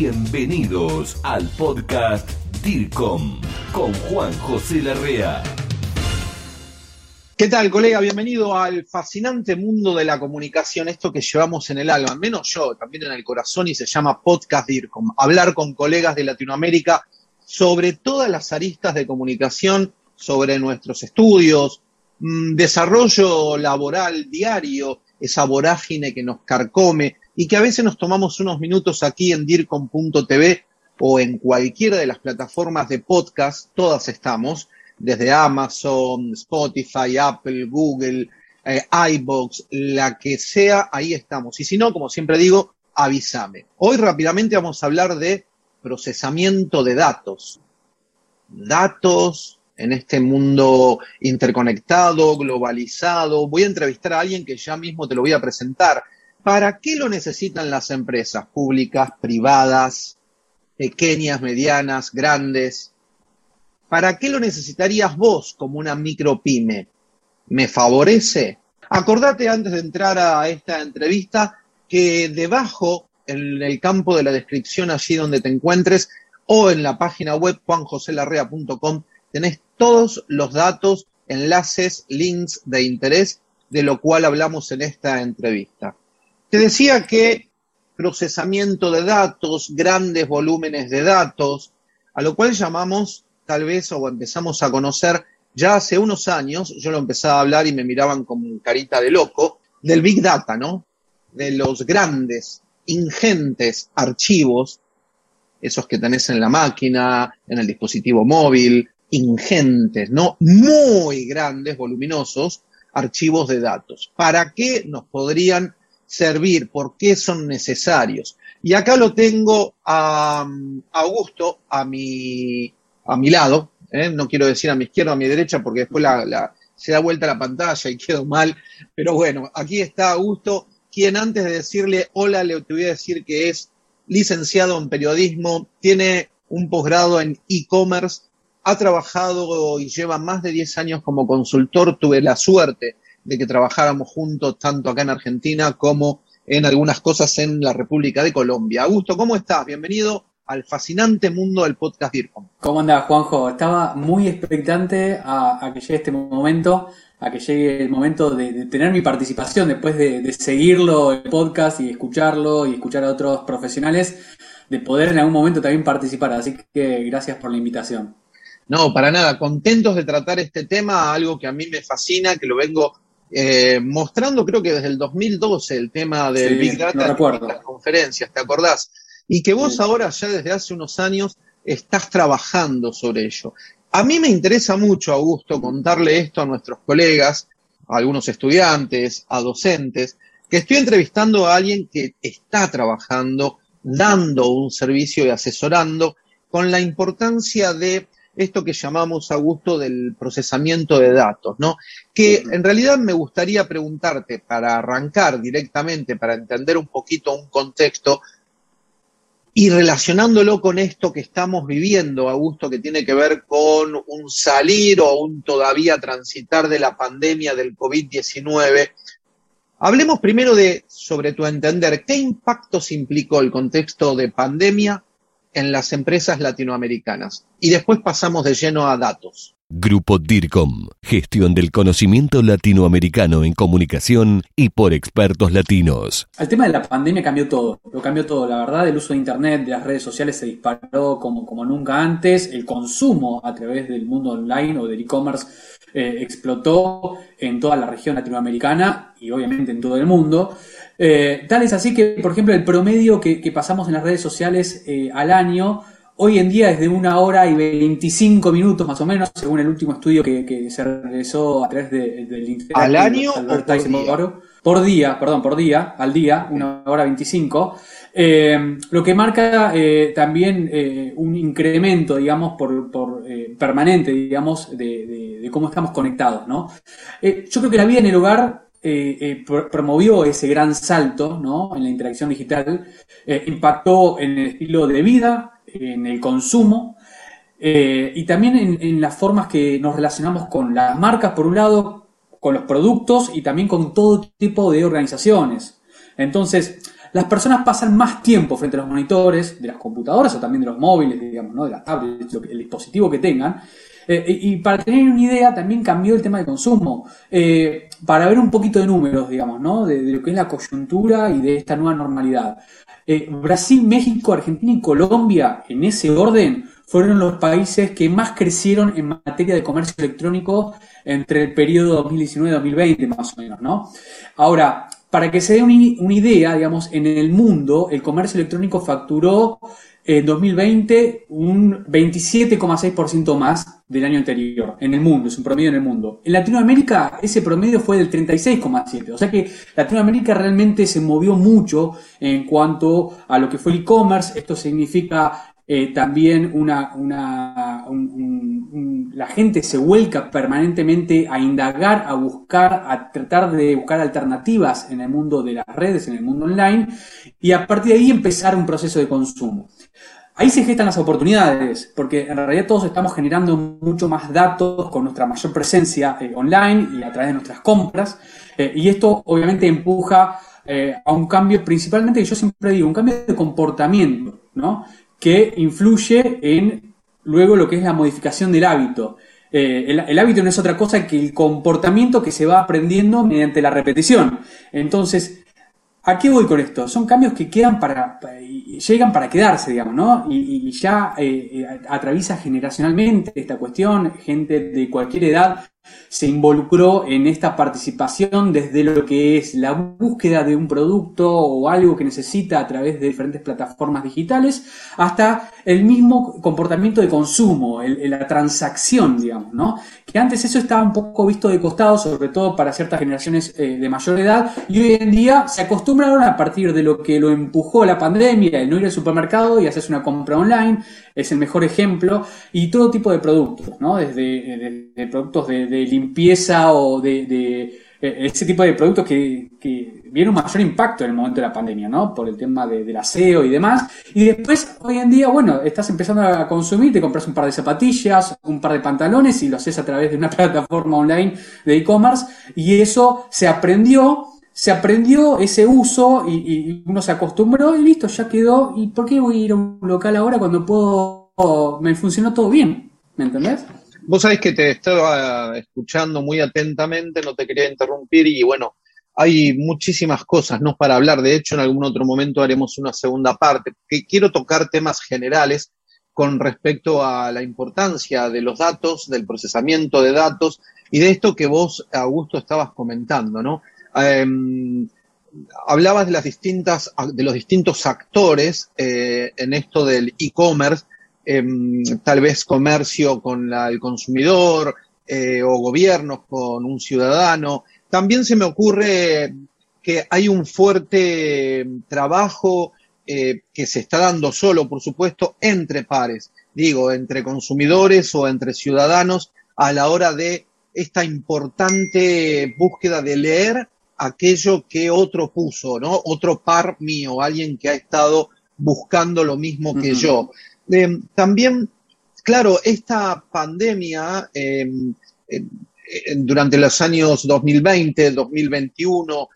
Bienvenidos al podcast DIRCOM con Juan José Larrea. ¿Qué tal, colega? Bienvenido al fascinante mundo de la comunicación, esto que llevamos en el alma, menos yo, también en el corazón, y se llama Podcast DIRCOM. Hablar con colegas de Latinoamérica sobre todas las aristas de comunicación, sobre nuestros estudios, mm, desarrollo laboral diario, esa vorágine que nos carcome y que a veces nos tomamos unos minutos aquí en DIRCOM.tv o en cualquiera de las plataformas de podcast, todas estamos, desde Amazon, Spotify, Apple, Google, eh, iBox, la que sea, ahí estamos. Y si no, como siempre digo, avísame. Hoy rápidamente vamos a hablar de procesamiento de datos. Datos en este mundo interconectado, globalizado. Voy a entrevistar a alguien que ya mismo te lo voy a presentar. ¿Para qué lo necesitan las empresas públicas, privadas, pequeñas, medianas, grandes? ¿Para qué lo necesitarías vos como una micropyme? ¿Me favorece? Acordate antes de entrar a esta entrevista que debajo, en el campo de la descripción, allí donde te encuentres, o en la página web juanjoselarrea.com, tenés todos los datos, enlaces, links de interés de lo cual hablamos en esta entrevista. Te decía que procesamiento de datos, grandes volúmenes de datos, a lo cual llamamos tal vez o empezamos a conocer ya hace unos años, yo lo empezaba a hablar y me miraban con carita de loco, del Big Data, ¿no? De los grandes, ingentes archivos, esos que tenés en la máquina, en el dispositivo móvil, ingentes, ¿no? Muy grandes, voluminosos, archivos de datos. ¿Para qué nos podrían servir? ¿Por qué son necesarios? Y acá lo tengo a, Augusto, a mi a mi lado, ¿eh? no quiero decir a mi izquierda o a mi derecha porque después la, se da vuelta la pantalla y quedo mal, pero bueno, aquí está Augusto, quien antes de decirle hola le te voy a decir que es licenciado en periodismo, tiene un posgrado en e-commerce, ha trabajado y lleva más de 10 años como consultor, tuve la suerte de que trabajáramos juntos tanto acá en Argentina como en algunas cosas en la República de Colombia. Augusto, ¿cómo estás? Bienvenido al fascinante mundo del podcast DIRCOM. ¿Cómo andás, Juanjo? Estaba muy expectante a, que llegue este momento, a que llegue el momento de, tener mi participación después de, seguirlo, el podcast y escucharlo y escuchar a otros profesionales, de poder en algún momento también participar. Así que gracias por la invitación. No, para nada. Contentos de tratar este tema, algo que a mí me fascina, que lo vengo eh, mostrando creo que desde el 2012, el tema del Big Data en las conferencias, ¿te acordás? y que vos ahora ya desde hace unos años estás trabajando sobre ello. A mí me interesa mucho, Augusto, contarle esto a nuestros colegas, a algunos estudiantes, a docentes, que estoy entrevistando a alguien que está trabajando, dando un servicio y asesorando con la importancia de esto que llamamos, Augusto, del procesamiento de datos, ¿no? Que en realidad me gustaría preguntarte, para arrancar directamente, para entender un poquito un contexto, y relacionándolo con esto que estamos viviendo, Augusto, que tiene que ver con un salir o un todavía transitar de la pandemia del COVID-19, hablemos primero de, sobre tu entender, ¿qué impactos implicó el contexto de pandemia en las empresas latinoamericanas? Y después pasamos de lleno a datos. Grupo DIRCOM, gestión del conocimiento latinoamericano en comunicación y por expertos latinos. El tema de la pandemia cambió todo, lo cambió todo. La verdad, el uso de Internet, de las redes sociales se disparó como, como nunca antes. El consumo a través del mundo online o del e-commerce eh, explotó en toda la región latinoamericana y obviamente en todo el mundo. Eh, tal es así que, por ejemplo, el promedio que, pasamos en las redes sociales eh, al año Hoy en día es de una hora y 25 minutos más o menos, según el último estudio que, se realizó a través del Internet. ¿Al año o por día? Por día, perdón, por día, al día, una hora 25. Eh, lo que marca eh, también eh, un incremento, digamos, por, por permanente, digamos, de, cómo estamos conectados, ¿no? yo creo que la vida en el hogar promovió ese gran salto ¿no? en la interacción digital, impactó en el estilo de vida, en el consumo eh, y también en, las formas que nos relacionamos con las marcas, por un lado, con los productos y también con todo tipo de organizaciones. Entonces, las personas pasan más tiempo frente a los monitores de las computadoras o también de los móviles, digamos, ¿no? de las tablets, el dispositivo que tengan. Eh, y para tener una idea, también cambió el tema de consumo. Eh, para ver un poquito de números, digamos, ¿no? De, lo que es la coyuntura y de esta nueva normalidad. Eh, Brasil, México, Argentina y Colombia, en ese orden, fueron los países que más crecieron en materia de comercio electrónico entre el periodo 2019-2020, más o menos, ¿no? Ahora, para que se dé una idea, digamos, en el mundo el comercio electrónico facturó en 2020 un 27,6% más del año anterior en el mundo, es un promedio en el mundo. En Latinoamérica ese promedio fue del 36,7%, o sea que Latinoamérica realmente se movió mucho en cuanto a lo que fue el e-commerce, esto significa eh, también una, una la gente se vuelca permanentemente a indagar, a buscar, a tratar de buscar alternativas en el mundo de las redes, en el mundo online, y a partir de ahí empezar un proceso de consumo. Ahí se gestan las oportunidades, porque en realidad todos estamos generando mucho más datos con nuestra mayor presencia eh, online y a través de nuestras compras, eh, y esto obviamente empuja eh, a un cambio, principalmente, yo siempre digo, un cambio de comportamiento, ¿no? que influye en luego lo que es la modificación del hábito. el, hábito no es otra cosa que el comportamiento que se va aprendiendo mediante la repetición. Entonces, ¿A qué voy con esto? Son cambios que quedan para, llegan para quedarse, digamos, ¿no? Y, ya eh, eh, atraviesa generacionalmente esta cuestión, gente de cualquier edad se involucró en esta participación desde lo que es la búsqueda de un producto o algo que necesita a través de diferentes plataformas digitales, hasta el mismo comportamiento de consumo, la transacción, digamos, ¿no? Que antes eso estaba un poco visto de costado, sobre todo para ciertas generaciones eh, de mayor edad, y hoy en día se acostumbraron a partir de lo que lo empujó la pandemia, el no ir al supermercado y hacerse una compra online, es el mejor ejemplo, y todo tipo de productos, ¿no? Desde, productos de, limpieza o de, ese tipo de productos que, que vieron mayor impacto en el momento de la pandemia, ¿no? Por el tema del aseo y demás. Y después, hoy en día, bueno, estás empezando a consumir, te compras un par de zapatillas, un par de pantalones y lo haces a través de una plataforma online de e-commerce y eso se aprendió se aprendió ese uso y, uno se acostumbró y listo, ya quedó. ¿Y por qué voy a ir a un local ahora cuando puedo, me funcionó todo bien? ¿Me entendés? Vos sabés que te estaba escuchando muy atentamente, no te quería interrumpir y bueno, hay muchísimas cosas ¿no? para hablar. De hecho, en algún otro momento haremos una segunda parte. Que quiero tocar temas generales con respecto a la importancia de los datos, del procesamiento de datos y de esto que vos, Augusto, estabas comentando, ¿no? Em, hablabas de las distintas, de los distintos actores eh, en esto del e-commerce, em, tal vez comercio con el consumidor eh, o gobiernos con un ciudadano. También se me ocurre que hay un fuerte trabajo eh, que se está dando solo, por supuesto, entre pares, digo, entre consumidores o entre ciudadanos a la hora de esta importante búsqueda de leer aquello que otro puso, ¿no? Otro par mío, alguien que ha estado buscando lo mismo que yo. Em, también, claro, esta pandemia em, em, durante los años 2020, 2021,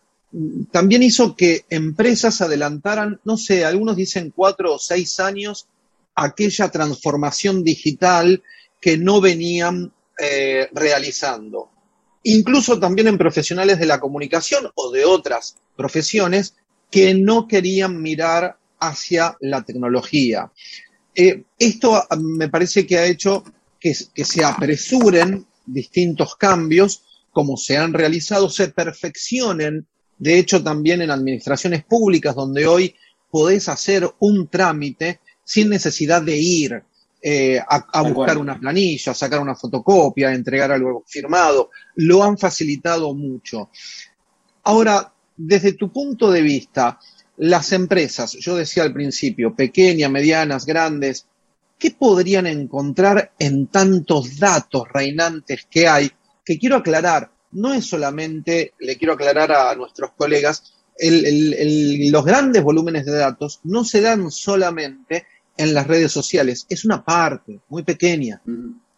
también hizo que empresas adelantaran, no sé, algunos dicen cuatro o seis años, aquella transformación digital que no venían eh, realizando incluso también en profesionales de la comunicación o de otras profesiones que no querían mirar hacia la tecnología. Eh, esto ah, me parece que ha hecho que, se apresuren distintos cambios, como se han realizado, se perfeccionen, de hecho también en administraciones públicas, donde hoy podés hacer un trámite sin necesidad de ir eh, a, buscar una planilla, a sacar una fotocopia, a entregar algo firmado. Lo han facilitado mucho. Ahora, desde tu punto de vista, las empresas, yo decía al principio, pequeñas, medianas, grandes, ¿qué podrían encontrar en tantos datos reinantes que hay? Que quiero aclarar, no es solamente, le quiero aclarar a nuestros colegas, los grandes volúmenes de datos no se dan solamente en las redes sociales. Es una parte muy pequeña,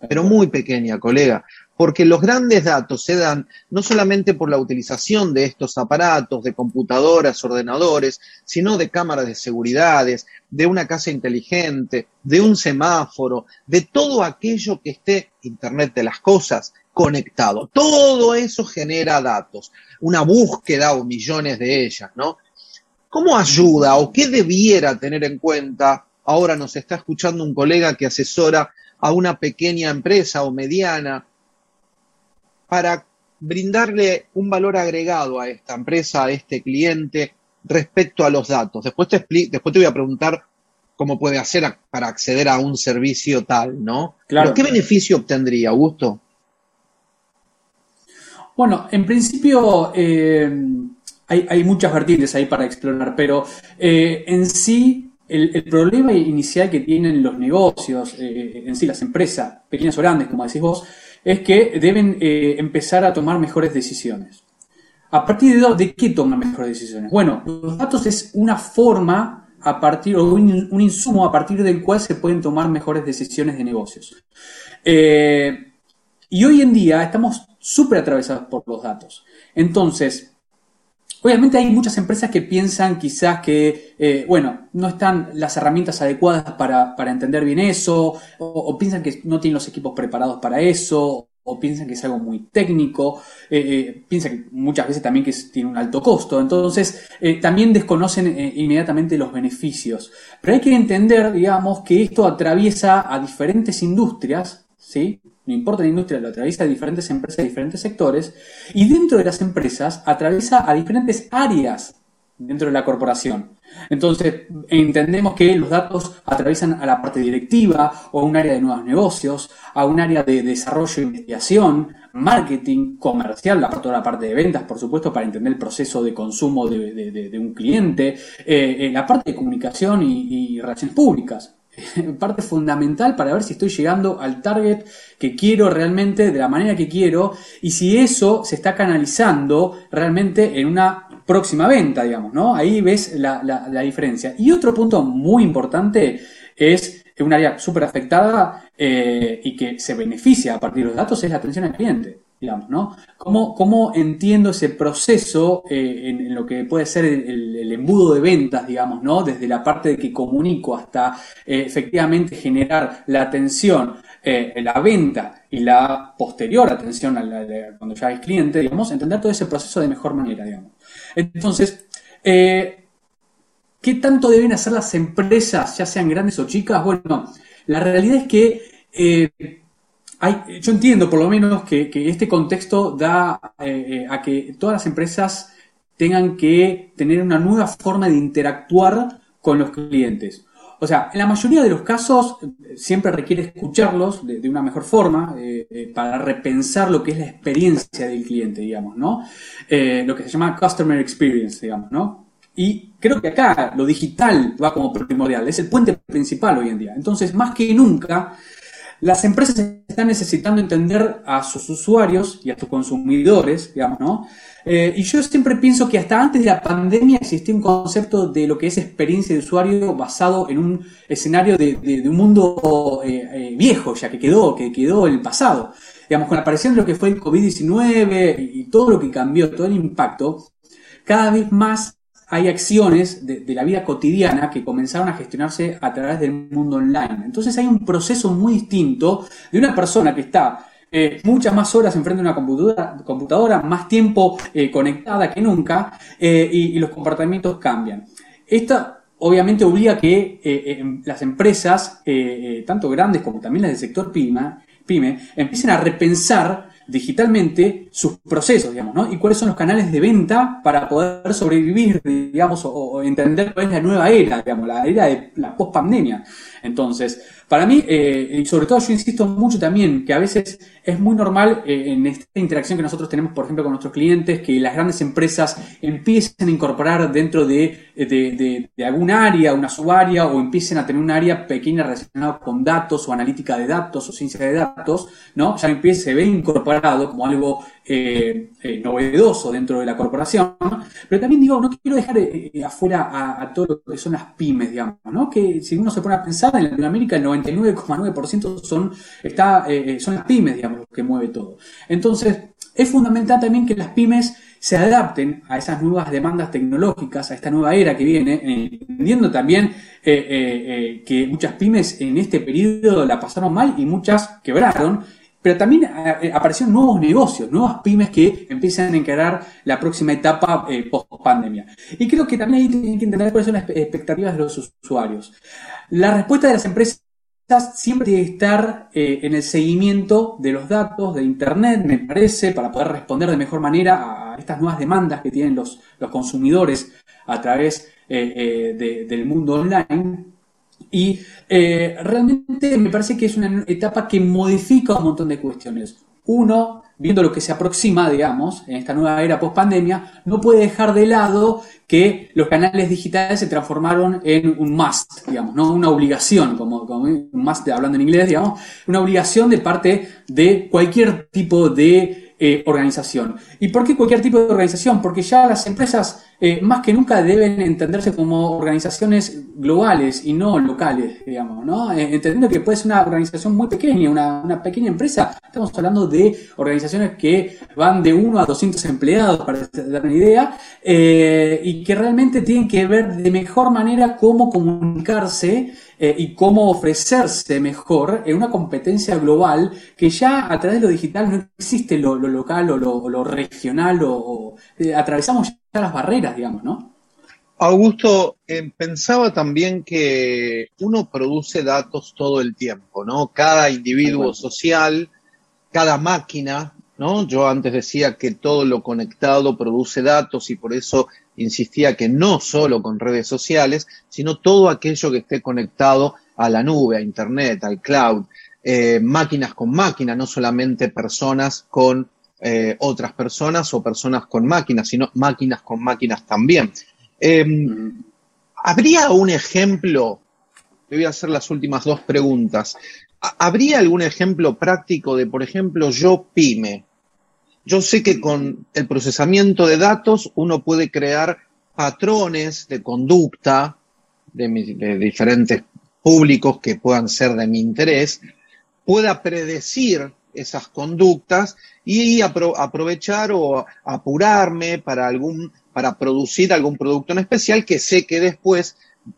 pero muy pequeña, colega. Porque los grandes datos se dan no solamente por la utilización de estos aparatos, de computadoras, ordenadores, sino de cámaras de seguridades, de una casa inteligente, de un semáforo, de todo aquello que esté Internet de las Cosas conectado. Todo eso genera datos, una búsqueda o millones de ellas, ¿no? ¿Cómo ayuda o qué debiera tener en cuenta? Ahora nos está escuchando un colega que asesora a una pequeña empresa o mediana para brindarle un valor agregado a esta empresa, a este cliente, respecto a los datos. Después te, después te voy a preguntar cómo puede hacer para acceder a un servicio tal, ¿no? Claro. ¿Qué beneficio obtendría, Augusto? Bueno, en principio eh, hay, muchas vertientes ahí para explorar, pero eh, en sí el, problema inicial que tienen los negocios, eh, en sí las empresas, pequeñas o grandes, como decís vos, es que deben empezar a tomar mejores decisiones. ¿A partir de, de qué toman mejores decisiones? Bueno, los datos es una forma a partir, o un, insumo a partir del cual se pueden tomar mejores decisiones de negocios. y hoy en día estamos súper atravesados por los datos. Entonces, Obviamente hay muchas empresas que piensan quizás que, eh, bueno, no están las herramientas adecuadas para, entender bien eso, o, piensan que no tienen los equipos preparados para eso, o piensan que es algo muy técnico, eh, eh, piensan que muchas veces también que tiene un alto costo, entonces también desconocen inmediatamente los beneficios. Pero hay que entender, digamos, que esto atraviesa a diferentes industrias, ¿sí? No importa la industria, lo atraviesa a diferentes empresas, diferentes sectores, y dentro de las empresas atraviesa a diferentes áreas dentro de la corporación. Entonces, entendemos que los datos atraviesan a la parte directiva o a un área de nuevos negocios, a un área de desarrollo e investigación, marketing, comercial, la parte, la parte de ventas, por supuesto, para entender el proceso de consumo de, un cliente, eh, eh, la parte de comunicación y relaciones públicas. parte fundamental para ver si estoy llegando al target que quiero realmente de la manera que quiero y si eso se está canalizando realmente en una próxima venta, digamos, ¿no? Ahí ves la, diferencia. Y otro punto muy importante es un área súper afectada eh, y que se beneficia a partir de los datos es la atención al cliente digamos, ¿no? ¿Cómo, cómo entiendo ese proceso eh, en, lo que puede ser el, embudo de ventas, digamos, ¿no? Desde la parte de que comunico hasta eh, efectivamente generar la atención, eh, la venta y la posterior atención cuando ya hay cliente, digamos, entender todo ese proceso de mejor manera, digamos. Entonces, ¿qué tanto deben hacer las empresas, ya sean grandes o chicas? Bueno, la realidad es que yo entiendo por lo menos que, este contexto da eh, eh, a que todas las empresas tengan que tener una nueva forma de interactuar con los clientes. O sea, en la mayoría de los casos siempre requiere escucharlos de, una mejor forma eh, para repensar lo que es la experiencia del cliente, digamos, ¿no? lo que se llama Customer Experience, digamos, ¿no? Y creo que acá lo digital va como primordial, es el puente principal hoy en día. Entonces, más que nunca, las empresas están necesitando entender a sus usuarios y a sus consumidores, digamos, ¿no? Eh, y yo siempre pienso que hasta antes de la pandemia existía un concepto de lo que es experiencia de usuario basado en un escenario de, un mundo eh, eh, viejo, ya que quedó, que quedó en el pasado. Digamos, con la aparición de lo que fue el COVID-19 y todo lo que cambió, todo el impacto, cada vez más hay acciones de, la vida cotidiana que comenzaron a gestionarse a través del mundo online. Entonces hay un proceso muy distinto de una persona que está eh, muchas más horas enfrente de una computadora, más tiempo eh, conectada que nunca eh, y, los comportamientos cambian. Esto obviamente obliga a que em, las empresas, tanto grandes como también las del sector pyme, empiecen a repensar digitalmente sus procesos, digamos, ¿no? Y cuáles son los canales de venta para poder sobrevivir, digamos, o, entender cuál es la nueva era, digamos, la era de la post-pandemia. Entonces, para mí, eh, y sobre todo yo insisto mucho también, que a veces es muy normal eh, en esta interacción que nosotros tenemos, por ejemplo, con nuestros clientes, que las grandes empresas empiecen a incorporar dentro de, de, algún área, una subárea, o empiecen a tener un área pequeña relacionada con datos o analítica de datos o ciencia de datos, ¿no? Ya empiece, se ve incorporado como algo eh, eh, novedoso dentro de la corporación, pero también digo, no quiero dejar eh, afuera a, todo lo que son las pymes, digamos, que si uno se pone a pensar, en Latinoamérica el 99,9% son, está, son las pymes, digamos, que mueve todo. Entonces, es fundamental también que las pymes se adapten a esas nuevas demandas tecnológicas, a esta nueva era que viene, entendiendo también que muchas pymes en este periodo la pasaron mal y muchas quebraron, pero también eh, eh, aparecieron nuevos negocios, nuevas pymes que empiezan a encarar la próxima etapa eh, post pandemia. Y creo que también ahí tienen que entender cuáles son las expectativas de los usuarios. La respuesta de las empresas siempre tiene que estar en el seguimiento de los datos de Internet, me parece, para poder responder de mejor manera a estas nuevas demandas que tienen los, los consumidores a través del mundo online. Y eh, realmente me parece que es una etapa que modifica un montón de cuestiones. Uno, viendo lo que se aproxima, digamos, en esta nueva era post-pandemia, no puede dejar de lado que los canales digitales se transformaron en un must, digamos, no una obligación, como, como un must hablando en inglés, digamos, una obligación de parte de cualquier tipo de eh, organización. ¿Y por qué cualquier tipo de organización? Porque ya las empresas eh, más que nunca deben entenderse como organizaciones globales y no locales, digamos, ¿no? Eh, entendiendo que puede ser una organización muy pequeña, una, pequeña empresa. Estamos hablando de organizaciones que van de 1 a 200 empleados, para dar una idea, y que realmente tienen que ver de mejor manera cómo comunicarse eh, y cómo ofrecerse mejor en una competencia global que ya a través de lo digital no existe lo, local o lo, regional o, eh, atravesamos las barreras, digamos, ¿no? Augusto, eh, pensaba también que uno produce datos todo el tiempo, ¿no? Cada individuo social, cada máquina, ¿no? Yo antes decía que todo lo conectado produce datos y por eso insistía que no solo con redes sociales, sino todo aquello que esté conectado a la nube, a Internet, al cloud, eh, máquinas con máquinas, no solamente personas con eh, otras personas o personas con máquinas, sino máquinas con máquinas también. Em, ¿Habría un ejemplo? Le voy a hacer las últimas dos preguntas. ¿Habría algún ejemplo práctico de, por ejemplo, yo pyme, yo sé que con el procesamiento de datos uno puede crear patrones de conducta de, diferentes públicos que puedan ser de mi interés, pueda predecir esas conductas y aprovechar o apurarme para algún para producir algún producto en especial que sé que después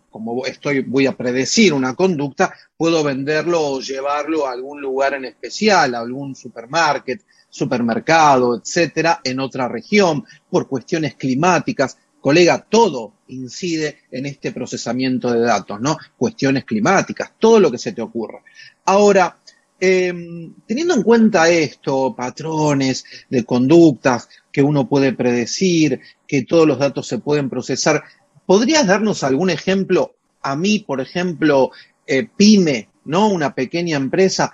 como estoy voy a predecir una conducta puedo venderlo o llevarlo a algún lugar en especial a algún supermarket supermercado, etcétera, en otra región, por cuestiones climáticas. Colega, todo incide en este procesamiento de datos, ¿no? Cuestiones climáticas, todo lo que se te ocurra. Ahora, em, teniendo en cuenta esto, patrones de conductas que uno puede predecir, que todos los datos se pueden procesar, ¿podrías darnos algún ejemplo? A mí, por ejemplo, eh, pyme, ¿no? Una pequeña empresa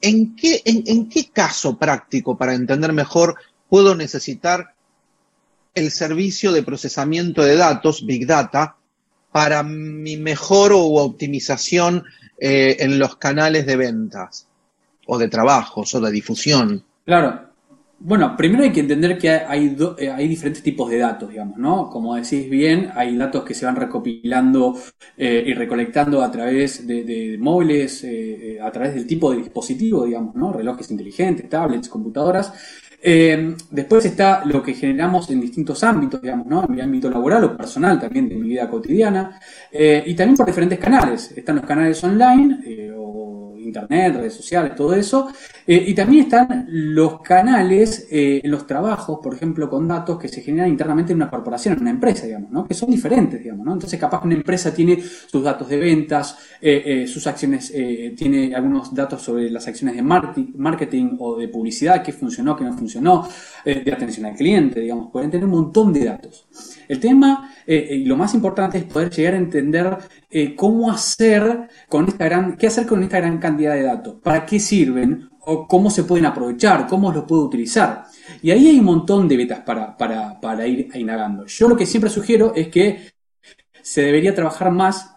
¿en qué, en, qué caso práctico, para entender mejor, puedo necesitar el servicio de procesamiento de datos, Big Data, para mi mejor o optimización eh, en los canales de ventas o de trabajos o de difusión? Claro, bueno, primero hay que entender que hay, eh, hay diferentes tipos de datos, digamos, ¿no? Como decís bien, hay datos que se van recopilando eh, y recolectando a través de, móviles, eh, a través del tipo de dispositivo, digamos, ¿no? Relojes inteligentes, tablets, computadoras. después está lo que generamos en distintos ámbitos, digamos, ¿no? En mi ámbito laboral o personal también de mi vida cotidiana. y también por diferentes canales. Están los canales online internet, redes sociales, todo eso. Eh, y también están los canales eh, los trabajos, por ejemplo, con datos que se generan internamente en una corporación, en una empresa, digamos, ¿no? Que son diferentes, digamos, ¿no? Entonces, capaz que una empresa tiene sus datos de ventas, eh, sus acciones, tiene algunos datos sobre las acciones de marketing o de publicidad, qué funcionó, qué no funcionó, de atención al cliente, digamos, pueden tener un montón de datos. El tema, y lo más importante, es poder llegar a entender cómo hacer con esta gran, qué hacer con esta gran cantidad de datos, para qué sirven o cómo se pueden aprovechar, cómo los puedo utilizar. Y ahí hay un montón de betas para, para, ir indagando. Yo lo que siempre sugiero es que se debería trabajar más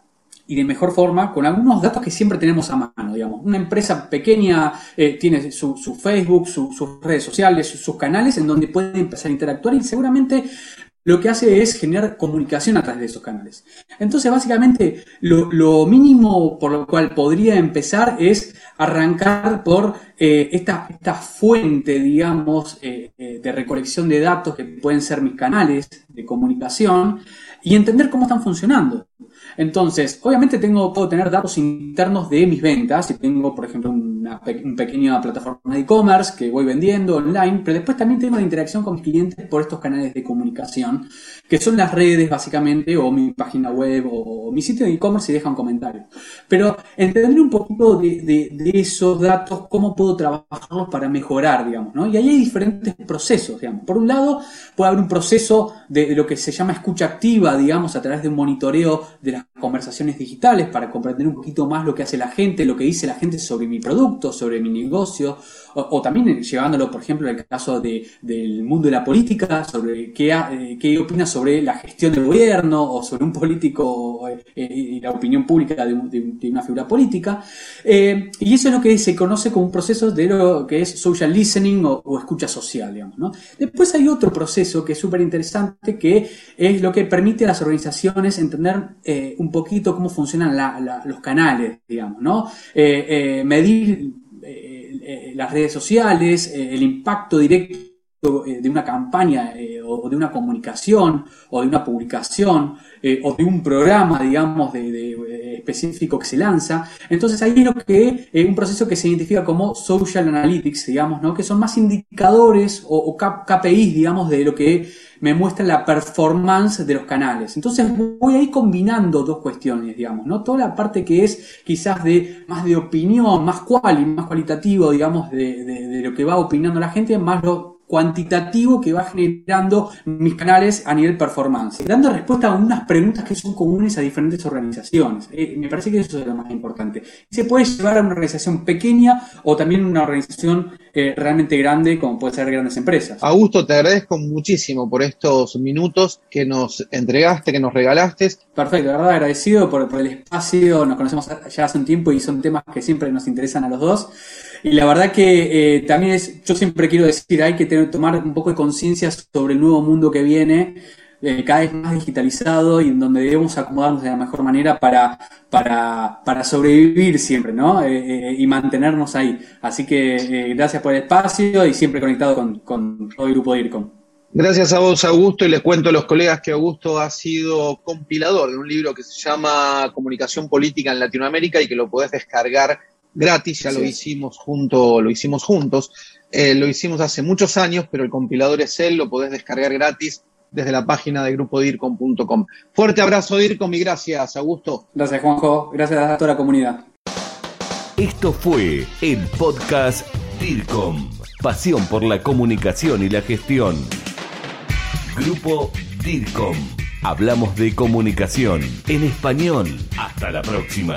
y de mejor forma con algunos datos que siempre tenemos a mano, digamos. Una empresa pequeña eh, tiene su, Facebook, sus redes sociales, sus canales en donde puede empezar a interactuar y seguramente lo que hace es generar comunicación a través de esos canales. Entonces, básicamente, lo, mínimo por lo cual podría empezar es arrancar por eh, esta, fuente, digamos, eh, eh, de recolección de datos que pueden ser mis canales de comunicación y entender cómo están funcionando. Entonces, obviamente tengo, puedo tener datos internos de mis ventas, si tengo, por ejemplo, una, pequeña plataforma de e-commerce que voy vendiendo online, pero después también tengo la interacción con mis clientes por estos canales de comunicación, que son las redes básicamente, o mi página web, o, mi sitio de e-commerce y deja un comentario. Pero entender un poquito de, esos datos, cómo puedo trabajarlos para mejorar, digamos, ¿no? Y ahí hay diferentes procesos, digamos. Por un lado, puede haber un proceso de, de lo que se llama escucha activa, digamos, a través de un monitoreo de las conversaciones digitales para comprender un poquito más lo que hace la gente, lo que dice la gente sobre mi producto, sobre mi negocio, o, también llevándolo, por ejemplo, al caso de, del mundo de la política, sobre qué, eh, qué opina sobre la gestión del gobierno o sobre un político eh, y la opinión pública de, una figura política. Eh, y eso es lo que se conoce como un proceso de lo que es social listening o, escucha social, digamos. ¿no? Después hay otro proceso que es súper interesante, que es lo que permite a las organizaciones entender un poquito cómo funcionan los canales, digamos, ¿no? medir eh, las redes sociales, eh, el impacto directo eh, de una campaña o de una comunicación o de una publicación o de un programa, digamos, de, específico que se lanza. Entonces ahí es lo que un proceso que se identifica como social analytics, digamos, ¿no? que son más indicadores o, o KPIs, digamos, de lo que me muestra la performance de los canales. Entonces voy a ir combinando dos cuestiones, digamos, ¿no? Toda la parte que es quizás de más de opinión, más cual y más cualitativo, digamos, de, de lo que va opinando la gente, más lo cuantitativo que va generando mis canales a nivel performance, dando respuesta a unas preguntas que son comunes a diferentes organizaciones. Eh, me parece que eso es lo más importante. Se puede llevar a una organización pequeña o también una organización eh, realmente grande, como puede ser grandes empresas. Augusto, te agradezco muchísimo por estos minutos que nos entregaste, que nos regalaste. Perfecto, de verdad agradecido por, por el espacio. Nos conocemos ya hace un tiempo y son temas que siempre nos interesan a los dos. Y la verdad que eh, también es, yo siempre quiero decir, hay que tener, tomar un poco de conciencia sobre el nuevo mundo que viene, eh, cada vez más digitalizado y en donde debemos acomodarnos de la mejor manera para, para, para sobrevivir siempre, ¿no? Eh, y mantenernos ahí. Así que gracias por el espacio y siempre conectado con, con todo el grupo de IRCOM. Gracias a vos, Augusto, y les cuento a los colegas que Augusto ha sido compilador de un libro que se llama Comunicación Política en Latinoamérica y que lo podés descargar gratis, ya lo hicimos junto, lo hicimos juntos, eh, lo hicimos hace muchos años, pero el compilador es él, lo podés descargar gratis desde la página de grupodircom.com. Fuerte abrazo DIRCOM y gracias, Augusto. Gracias, Juanjo. Gracias a toda la comunidad. Esto fue el podcast DIRCOM. Pasión por la comunicación y la gestión. Grupo DIRCOM. Hablamos de comunicación en español. Hasta la próxima.